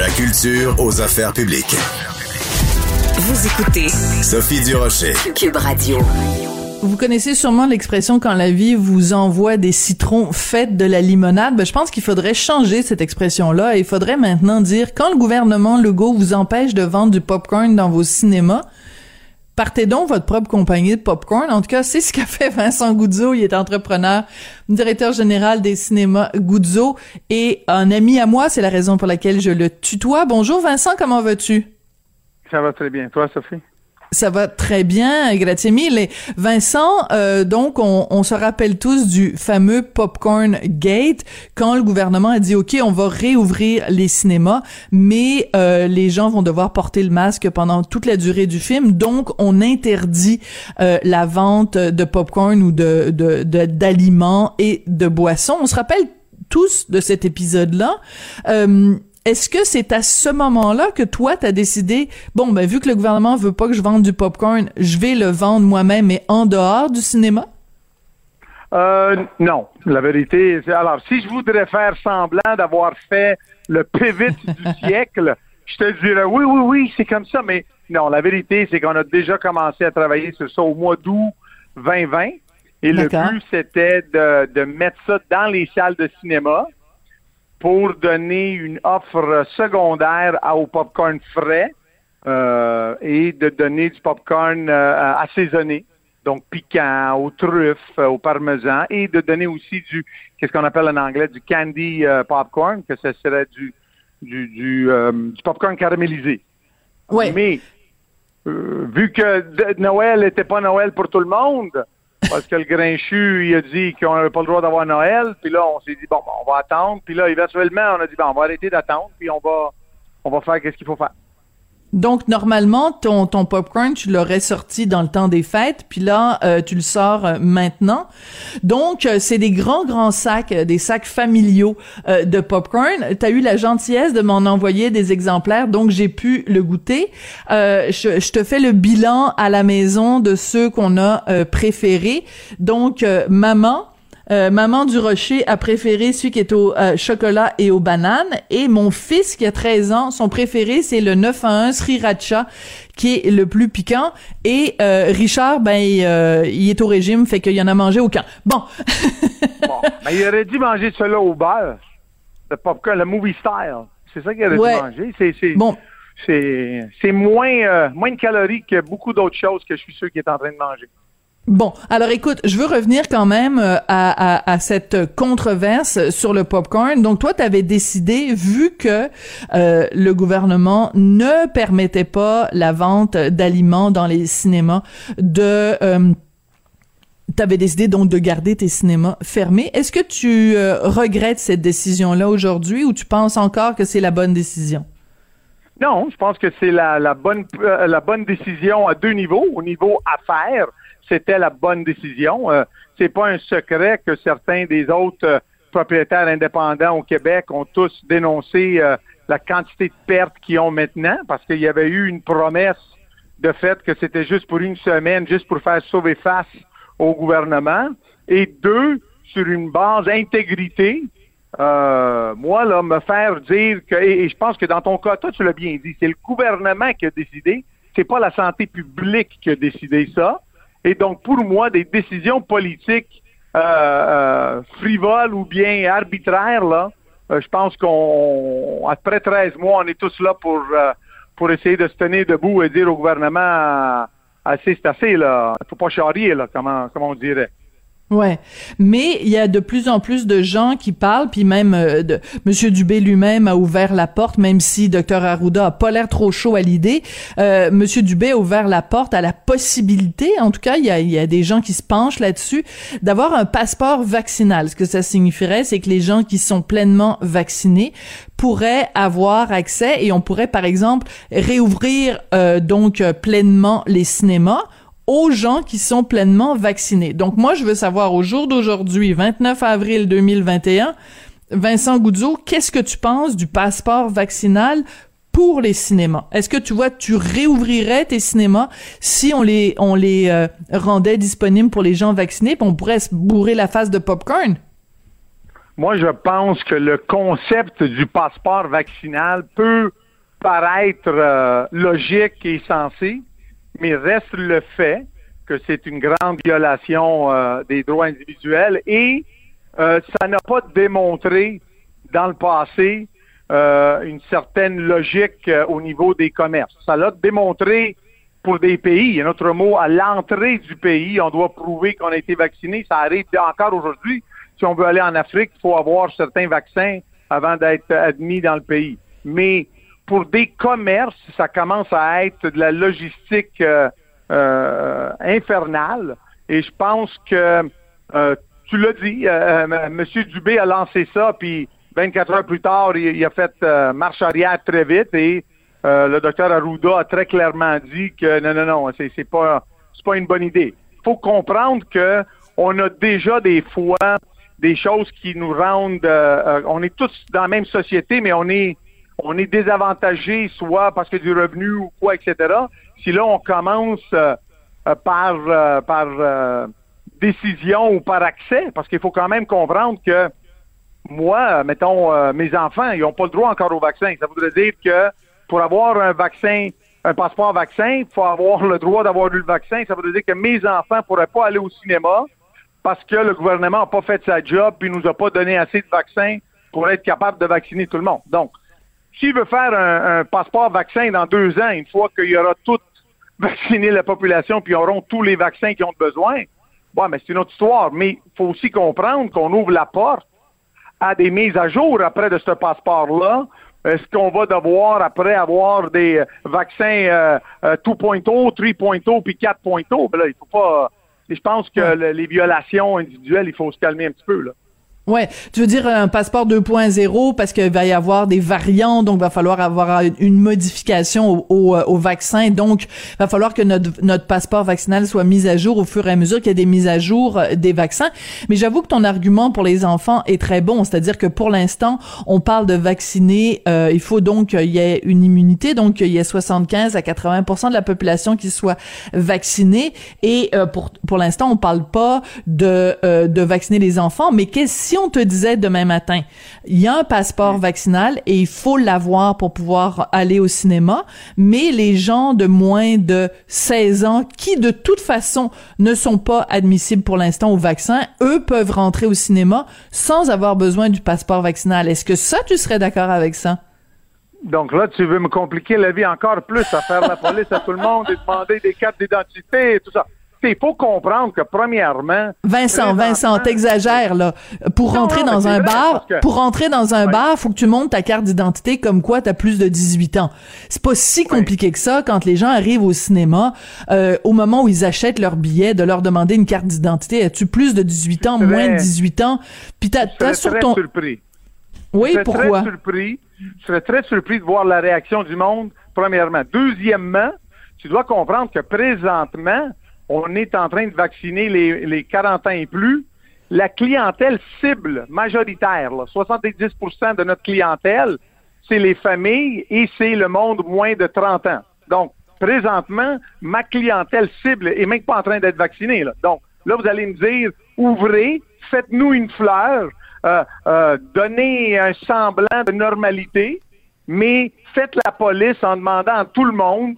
La culture aux affaires publiques. Vous écoutez Sophie Durocher. Cube Radio. Vous connaissez sûrement l'expression quand la vie vous envoie des citrons, faites de la limonade. Ben, je pense qu'il faudrait changer cette expression-là. Il faudrait maintenant dire quand le gouvernement Legault vous empêche de vendre du popcorn dans vos cinémas, partez donc votre propre compagnie de popcorn. En tout cas, c'est ce qu'a fait Vincent Goudzo. Il est entrepreneur, directeur général des cinémas Goudzo et un ami à moi. C'est la raison pour laquelle je le tutoie. Bonjour Vincent, comment vas-tu? Ça va très bien. Toi, Sophie? Ça va très bien, grazie mille. Vincent, euh, donc on, on, se rappelle tous du fameux Popcorn Gate quand le gouvernement a dit OK, on va réouvrir les cinémas, mais euh, les gens vont devoir porter le masque pendant toute la durée du film, donc on interdit euh, la vente de popcorn ou de d'aliments de, et de boissons. On se rappelle tous de cet épisode-là. Euh, est-ce que c'est à ce moment-là que toi, tu as décidé, bon, ben, vu que le gouvernement veut pas que je vende du popcorn, je vais le vendre moi-même, mais en dehors du cinéma? Euh, non. La vérité, c'est, alors, si je voudrais faire semblant d'avoir fait le pivot du siècle, je te dirais oui, oui, oui, c'est comme ça, mais non, la vérité, c'est qu'on a déjà commencé à travailler sur ça au mois d'août 2020. Et le but, c'était de, de mettre ça dans les salles de cinéma pour donner une offre secondaire au popcorn frais euh, et de donner du popcorn euh, assaisonné, donc piquant, aux truffes, au parmesan, et de donner aussi du, qu'est-ce qu'on appelle en anglais, du candy euh, popcorn, que ce serait du, du, du, euh, du popcorn caramélisé. Oui. Mais vu que Noël n'était pas Noël pour tout le monde, parce que le grinchu, il a dit qu'on n'avait pas le droit d'avoir Noël. Puis là, on s'est dit, bon, on va attendre. Puis là, éventuellement, on a dit, bon, on va arrêter d'attendre. Puis on va, on va faire qu'est-ce qu'il faut faire. Donc, normalement, ton, ton popcorn, tu l'aurais sorti dans le temps des fêtes, puis là, euh, tu le sors euh, maintenant. Donc, euh, c'est des grands, grands sacs, des sacs familiaux de popcorn. Tu as eu la gentillesse de m'en envoyer des exemplaires, donc j'ai pu le goûter. Je, je, te fais le bilan à la maison de ceux qu'on a préférés. Donc, maman, euh, maman du Rocher a préféré celui qui est au euh, chocolat et aux bananes. Et mon fils, qui a 13 ans, son préféré, c'est le 9 à 1 Sriracha, qui est le plus piquant. Et euh, Richard, ben, il, est au régime, fait qu'il en a mangé aucun. Bon. bon. Ben, il aurait dû manger cela au beurre. Le popcorn, le movie style. C'est ça qu'il aurait dû manger. C'est, c'est, bon. c'est, c'est moins, moins de calories que beaucoup d'autres choses que je suis sûr qu'il est en train de manger. Bon, alors écoute, je veux revenir quand même euh, à, cette controverse sur le popcorn. Donc toi, tu avais décidé, vu que euh, le gouvernement ne permettait pas la vente d'aliments dans les cinémas, de euh, avais décidé donc de garder tes cinémas fermés. Est-ce que tu euh, regrettes cette décision-là aujourd'hui ou tu penses encore que c'est la bonne décision? Non, je pense que c'est la, la, bonne la bonne décision à deux niveaux. Au niveau affaires, c'était la bonne décision. Euh, c'est pas un secret que certains des autres euh, propriétaires indépendants au Québec ont tous dénoncé euh, la quantité de pertes qu'ils ont maintenant parce qu'il y avait eu une promesse de fait que c'était juste pour une semaine, juste pour faire sauver face au gouvernement. Et deux, sur une base intégrité, moi, là, me faire dire que, et, je pense que dans ton cas, toi, tu l'as bien dit, c'est le gouvernement qui a décidé, c'est pas la santé publique qui a décidé ça. Et donc, pour moi, des décisions politiques euh, euh, frivoles ou bien arbitraires, là, euh, je pense qu'on, après 13 mois, on est tous là pour, pour essayer de se tenir debout et dire au gouvernement assez, c'est assez, là. Faut pas charrier, là, comment, comment on dirait. Ouais, mais il y a de plus en plus de gens qui parlent, puis même euh, de, Monsieur Dubé lui-même a ouvert la porte, même si Dr Arruda a pas l'air trop chaud à l'idée. Euh, Monsieur Dubé a ouvert la porte à la possibilité, en tout cas, il y a, y a des gens qui se penchent là-dessus, d'avoir un passeport vaccinal. Ce que ça signifierait, c'est que les gens qui sont pleinement vaccinés pourraient avoir accès et on pourrait, par exemple, réouvrir euh, donc pleinement les cinémas aux gens qui sont pleinement vaccinés. Donc moi, je veux savoir au jour d'aujourd'hui, 29 avril 2021, Vincent Goudzo, qu'est-ce que tu penses du passeport vaccinal pour les cinémas? Est-ce que tu vois, tu réouvrirais tes cinémas si on les on les euh, rendait disponibles pour les gens vaccinés, puis on pourrait se bourrer la face de popcorn? Moi, je pense que le concept du passeport vaccinal peut paraître euh, logique et sensé, mais reste le fait que c'est une grande violation euh, des droits individuels et euh, ça n'a pas démontré dans le passé euh, une certaine logique au niveau des commerces. Ça l'a démontré pour des pays. Un autre mot, à l'entrée du pays, on doit prouver qu'on a été vacciné. Ça arrive encore aujourd'hui. Si on veut aller en Afrique, il faut avoir certains vaccins avant d'être admis dans le pays. Mais pour des commerces, ça commence à être de la logistique euh, euh, infernale. Et je pense que, euh, tu l'as dit, M. Dubé a lancé ça, puis 24 heures plus tard, il, a fait marche arrière très vite et le docteur Arruda a très clairement dit que non, non, non, c'est, c'est pas c'est pas une bonne idée. Il faut comprendre que on a déjà des fois des choses qui nous rendent on est tous dans la même société, mais on est on est désavantagé, soit parce que du revenu ou quoi, etc. Si là, on commence euh, euh, par, euh, par décision ou par accès, parce qu'il faut quand même comprendre que moi, mettons, mes enfants, ils n'ont pas le droit encore au vaccin. Ça voudrait dire que pour avoir un vaccin, un passeport vaccin, il faut avoir le droit d'avoir eu le vaccin. Ça veut dire que mes enfants ne pourraient pas aller au cinéma parce que le gouvernement n'a pas fait sa job et nous a pas donné assez de vaccins pour être capable de vacciner tout le monde. Donc, s'il veut faire un, passeport vaccin dans deux ans, une fois qu'il y aura tout vacciné la population, puis ils auront tous les vaccins qu'ils ont besoin, bon, mais c'est une autre histoire. Mais il faut aussi comprendre qu'on ouvre la porte à des mises à jour après de ce passeport-là. Est-ce qu'on va devoir, après avoir des vaccins euh, 2.0, 3.0 puis 4.0? Ben là, il faut pas. Je pense que les violations individuelles, il faut se calmer un petit peu. Là. Ouais, tu veux dire un passeport 2.0 parce qu'il va y avoir des variants, donc il va falloir avoir une modification au, au, vaccin, donc il va falloir que notre, notre passeport vaccinal soit mis à jour au fur et à mesure qu'il y a des mises à jour euh, des vaccins. Mais j'avoue que ton argument pour les enfants est très bon, c'est-à-dire que pour l'instant, on parle de vacciner, euh, il faut donc qu'il y ait une immunité, donc il y ait 75 à 80% de la population qui soit vaccinée, et euh, pour pour l'instant, on parle pas de de vacciner les enfants, mais qu'est-ce on te disait demain matin, il y a un passeport vaccinal et il faut l'avoir pour pouvoir aller au cinéma, mais les gens de moins de 16 ans qui de toute façon ne sont pas admissibles pour l'instant au vaccin, eux peuvent rentrer au cinéma sans avoir besoin du passeport vaccinal. Est-ce que ça, tu serais d'accord avec ça? Donc là, tu veux me compliquer la vie encore plus à faire la police à tout le monde et demander des cartes d'identité et tout ça il faut comprendre que premièrement. Vincent, Vincent, t'exagères là. Pour rentrer dans un bar, pour rentrer dans un bar, faut que tu montes ta carte d'identité comme quoi t'as plus de 18 ans. C'est pas si compliqué que ça quand les gens arrivent au cinéma, euh, au moment où ils achètent leur billet, de leur demander une carte d'identité. As-tu plus de 18 ans, moins de 18 ans? Puis t'as, as sur ton. Surpris. Oui, je pourquoi? très surpris. Je serais très surpris de voir la réaction du monde. Premièrement, deuxièmement, tu dois comprendre que présentement on est en train de vacciner les, les 40 ans et plus. La clientèle cible majoritaire, 70% de notre clientèle, c'est les familles et c'est le monde moins de 30 ans. Donc, présentement, ma clientèle cible est même pas en train d'être vaccinée. Donc, là, vous allez me dire, ouvrez, faites-nous une fleur, euh, euh, donnez un semblant de normalité, mais faites la police en demandant à tout le monde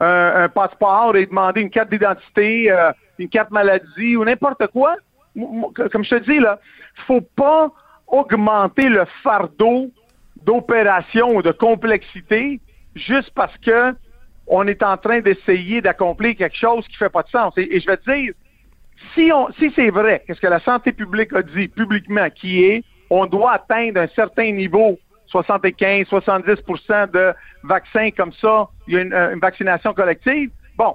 un, passeport et demander une carte d'identité, euh, une carte maladie ou n'importe quoi. Comme je te dis, là, faut pas augmenter le fardeau d'opération ou de complexité juste parce que on est en train d'essayer d'accomplir quelque chose qui fait pas de sens. Et, je vais te dire, si, si c'est vrai, qu'est-ce que la santé publique a dit publiquement, qui est, on doit atteindre un certain niveau, 75, 70% de vaccins comme ça, il y a une, une vaccination collective. Bon,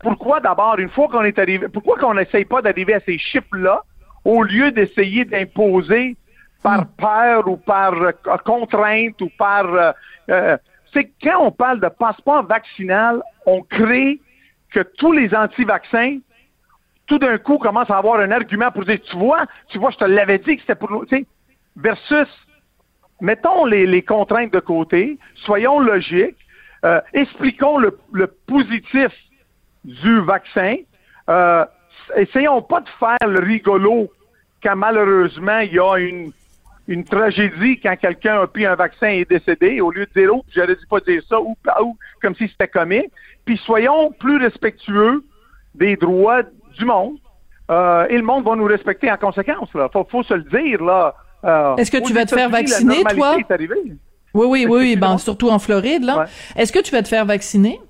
pourquoi d'abord, une fois qu'on est arrivé, pourquoi qu'on n'essaye pas d'arriver à ces chiffres-là au lieu d'essayer d'imposer par peur ou par euh, contrainte ou par... euh, euh, c'est quand on parle de passeport vaccinal, on crée que tous les anti-vaccins, tout d'un coup, commencent à avoir un argument pour dire, tu vois, tu vois, je te l'avais dit que c'était pour nous, tu sais, versus, mettons les, contraintes de côté, soyons logiques, euh, expliquons le, positif du vaccin. Euh, essayons pas de faire le rigolo quand malheureusement il y a une, tragédie quand quelqu'un a pris un vaccin et est décédé, au lieu de dire, oh, j'aurais dû pas dire ça, ou, comme si c'était comique. Puis soyons plus respectueux des droits du monde. Euh, et le monde va nous respecter en conséquence. Là. Faut, faut se le dire. là. Est-ce que tu vas te faire vacciner, toi? est. Oui, oui, oui, oui, ben, surtout en Floride, là. Ouais. Est-ce que tu vas te faire vacciner?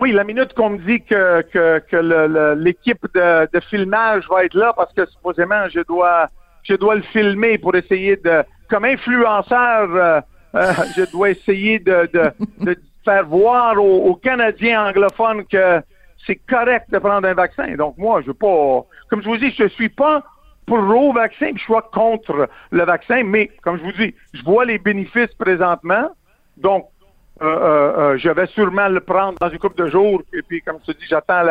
Oui, la minute qu'on me dit que, l'équipe de, de filmage va être là parce que supposément je dois je dois le filmer pour essayer de comme influenceur euh, euh, je dois essayer de, de, de faire voir aux, aux Canadiens anglophones que c'est correct de prendre un vaccin. Donc moi, je veux pas comme je vous dis, je suis pas pro vaccin, puis je pas contre le vaccin, mais comme je vous dis, je vois les bénéfices présentement. Donc euh, euh, euh, je vais sûrement le prendre dans une couple de jours. Et puis, comme tu dis, j'attends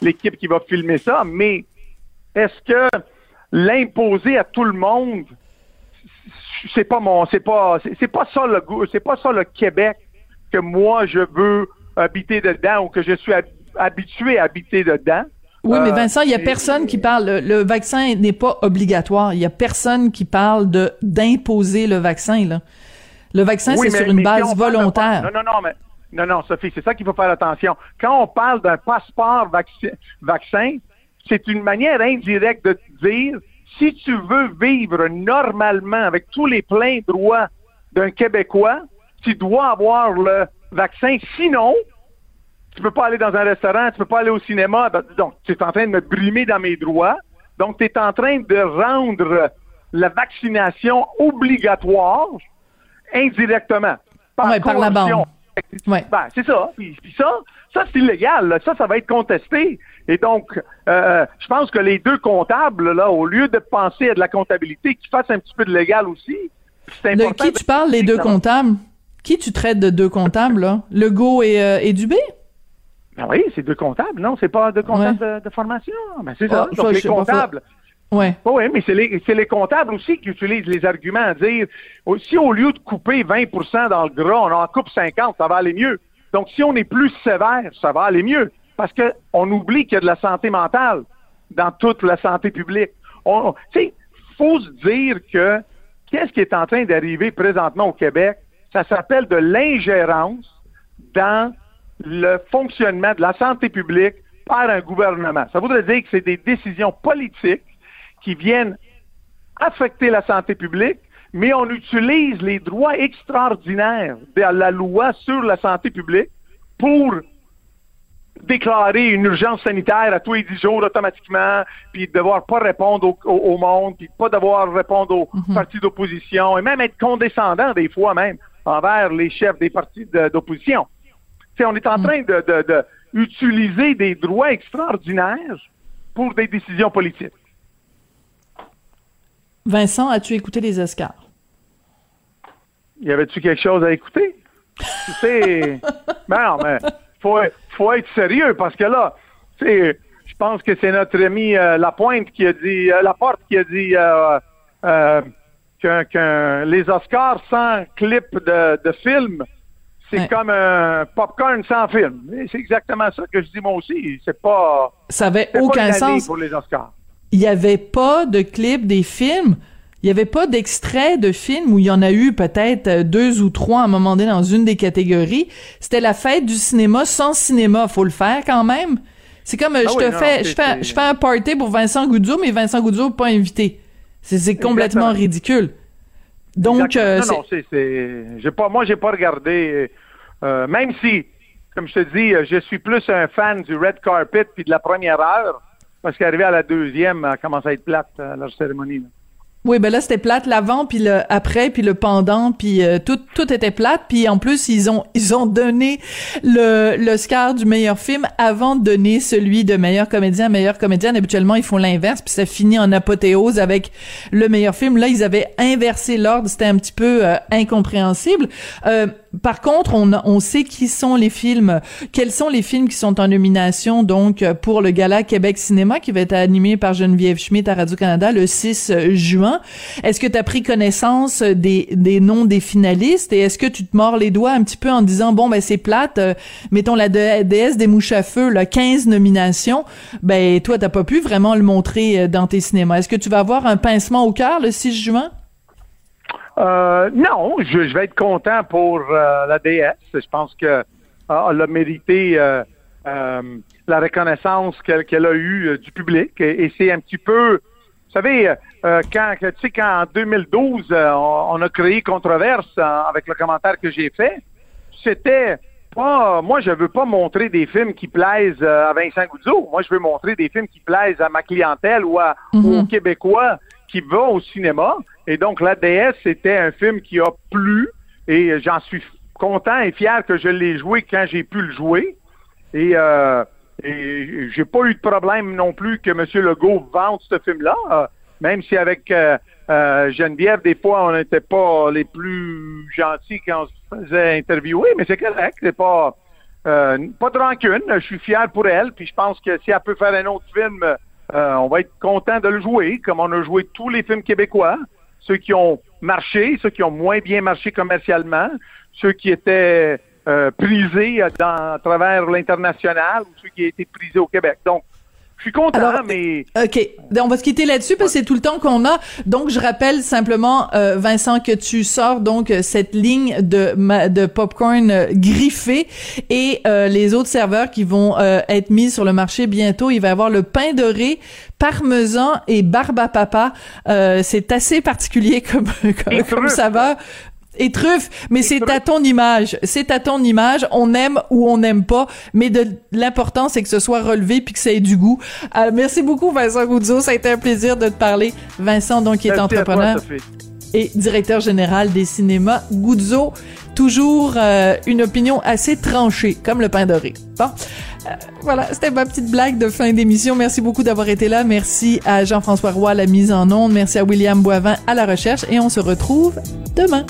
l'équipe qui va filmer ça. Mais est-ce que l'imposer à tout le monde, c'est pas mon, c'est pas, c'est pas ça le c'est pas ça le Québec que moi je veux habiter dedans ou que je suis hab- habitué à habiter dedans? Oui, mais Euh, Vincent, il y a personne qui parle. Le, le vaccin n'est pas obligatoire. Il y a personne qui parle de d'imposer le vaccin. Là. Le vaccin, Oui, c'est sur une mais base de- volontaire. Non, non, non, mais non, non, Sophie, c'est ça qu'il faut faire attention. Quand on parle d'un passeport vacci- vaccin, c'est une manière indirecte de te dire si tu veux vivre normalement avec tous les pleins droits d'un Québécois, tu dois avoir le vaccin. Sinon, tu peux pas aller dans un restaurant, tu peux pas aller au cinéma. Donc, tu es en train de me brimer dans mes droits. Donc, tu es en train de rendre la vaccination obligatoire indirectement. Ouais, par la bande. Ouais. Ben, c'est ça. Puis, puis ça, ça c'est illégal. là. Ça, ça va être contesté. Et donc, euh, je pense que les deux comptables, là, au lieu de penser à de la comptabilité, qu'ils fassent un petit peu de légal aussi. De qui tu parles, les deux comptables? Qui tu traites de deux comptables, là? Legault et, euh, et Dubé? Ben oui, c'est deux comptables, non? C'est pas deux comptables de, de formation. Ben, c'est ça. Ah, ça, Donc, je les comptables. Ouais. Oui, mais c'est les, c'est les comptables aussi qui utilisent les arguments à dire oh, si au lieu de couper 20% dans le gras, on en coupe 50, ça va aller mieux. Donc, si on est plus sévère, ça va aller mieux. Parce que on oublie qu'il y a de la santé mentale dans toute la santé publique. On, on- tu sais, faut se dire que qu'est-ce qui est en train d'arriver présentement au Québec? Ça s'appelle de l'ingérence dans le fonctionnement de la santé publique par un gouvernement. Ça voudrait dire que c'est des décisions politiques qui viennent affecter la santé publique, mais on utilise les droits extraordinaires de la loi sur la santé publique pour déclarer une urgence sanitaire à tous les dix jours automatiquement, puis devoir pas répondre au, au- au monde, puis pas devoir répondre aux partis d'opposition, et même être condescendant des fois même envers les chefs des partis de- d'opposition. On est en train de, de- de utiliser des droits extraordinaires pour des décisions politiques. Vincent, as-tu écouté les Oscars? Y avait-tu quelque chose à écouter? Tu sais, ben non, mais faut, faut être sérieux parce que là, tu sais, je pense que c'est notre ami euh, Lapointe qui a dit, euh, Laporte qui a dit euh, euh, qu'un- les Oscars sans clip de, de film, c'est Ouais. comme un popcorn sans film. C'est exactement ça que je dis moi aussi. C'est pas, Ça avait pas aucun sens. pour les Oscars. Il y avait pas de clip des films. Il y avait pas d'extrait de films où il y en a eu peut-être euh, deux ou trois à un moment donné dans une des catégories. C'était la fête du cinéma sans cinéma. Faut le faire quand même. C'est comme euh, Ah je oui, te non, fais, je fais, c'est- je fais un party pour Vincent Goudzou, mais Vincent Goudzou pas invité. C'est complètement ridicule. Donc, euh, non, non, c'est, c'est, j'ai pas, moi, j'ai pas regardé, euh, même si, comme je te dis, euh, je suis plus un fan du red carpet puis de la première heure. parce qu'arrivé à la deuxième, elle commence à être plate, euh, leur cérémonie. là. Oui, ben là c'était plate l'avant puis le après puis le pendant puis euh, tout tout était plate. Puis en plus ils ont ils ont donné le l'Oscar du meilleur film avant de donner celui de meilleur comédien meilleur comédienne. Habituellement ils font l'inverse puis ça finit en apothéose avec le meilleur film. Là ils avaient inversé l'ordre. C'était un petit peu euh, incompréhensible. Euh, par contre, on, sait qui sont les films, quels sont les films qui sont en nomination donc pour le Gala Québec Cinéma qui va être animé par Geneviève Schmidt à Radio-Canada le 6 juin. Est-ce que tu as pris connaissance des, noms des finalistes? Et est-ce que tu te mords les doigts un petit peu en disant bon ben c'est plate, euh, mettons la dé- déesse des mouches à feu, là, 15 nominations, ben toi t'as pas pu vraiment le montrer euh, dans tes cinémas. Est-ce que tu vas avoir un pincement au cœur le 6 juin? Euh, non, je, je vais être content pour euh, la DS. Je pense que ah, elle a mérité euh, euh, la reconnaissance qu'elle a eue euh, du public. Et, c'est un petit peu, vous savez, euh, quand tu sais quand en 2012 euh, on, on a créé controverse avec le commentaire que j'ai fait, c'était pas, moi je veux pas montrer des films qui plaisent euh, à Vincent Goudzot. Moi je veux montrer des films qui plaisent à ma clientèle ou, à, ou aux Québécois qui vont au cinéma. Et donc la DS c'était un film qui a plu et j'en suis content et fier que je l'ai joué quand j'ai pu le jouer. Et, euh, et j'ai pas eu de problème non plus que M. Legault vende ce film-là, euh, même si avec euh, euh, Geneviève, des fois, on n'était pas les plus gentils quand on se faisait interviewer, mais c'est correct, c'est pas euh, pas de rancune. Je suis fier pour elle, puis je pense que si elle peut faire un autre film, euh, on va être content de le jouer, comme on a joué tous les films québécois, ceux qui ont marché, ceux qui ont moins bien marché commercialement, ceux qui étaient prisés à travers l'international ou ceux qui été prisés au Québec. Je suis content, Alors, mais OK. On va se quitter là-dessus parce que c'est tout le temps qu'on a. Donc, je rappelle simplement, euh, Vincent, que tu sors donc euh, cette ligne de, ma- de popcorn euh, griffé et euh, les autres serveurs qui vont euh, être mis sur le marché bientôt. Il va y avoir le pain doré, parmesan et barbe à papa. Euh, c'est assez particulier comme, comme, comme saveur. Et truffe, mais c'est à ton image. C'est à ton image. On aime ou on n'aime pas, mais de l'important c'est que ce soit relevé puis que ça ait du goût. Euh, merci beaucoup Vincent Goudzo, ça a été un plaisir de te parler. Vincent donc qui est toi, entrepreneur et directeur général des cinémas Goudzo. Toujours euh, une opinion assez tranchée, comme le pain doré. Bon, Euh, voilà, c'était ma petite blague de fin d'émission. Merci beaucoup d'avoir été là. Merci à Jean-François Roy à la mise en onde. Merci à William Boivin à la recherche. Et on se retrouve demain.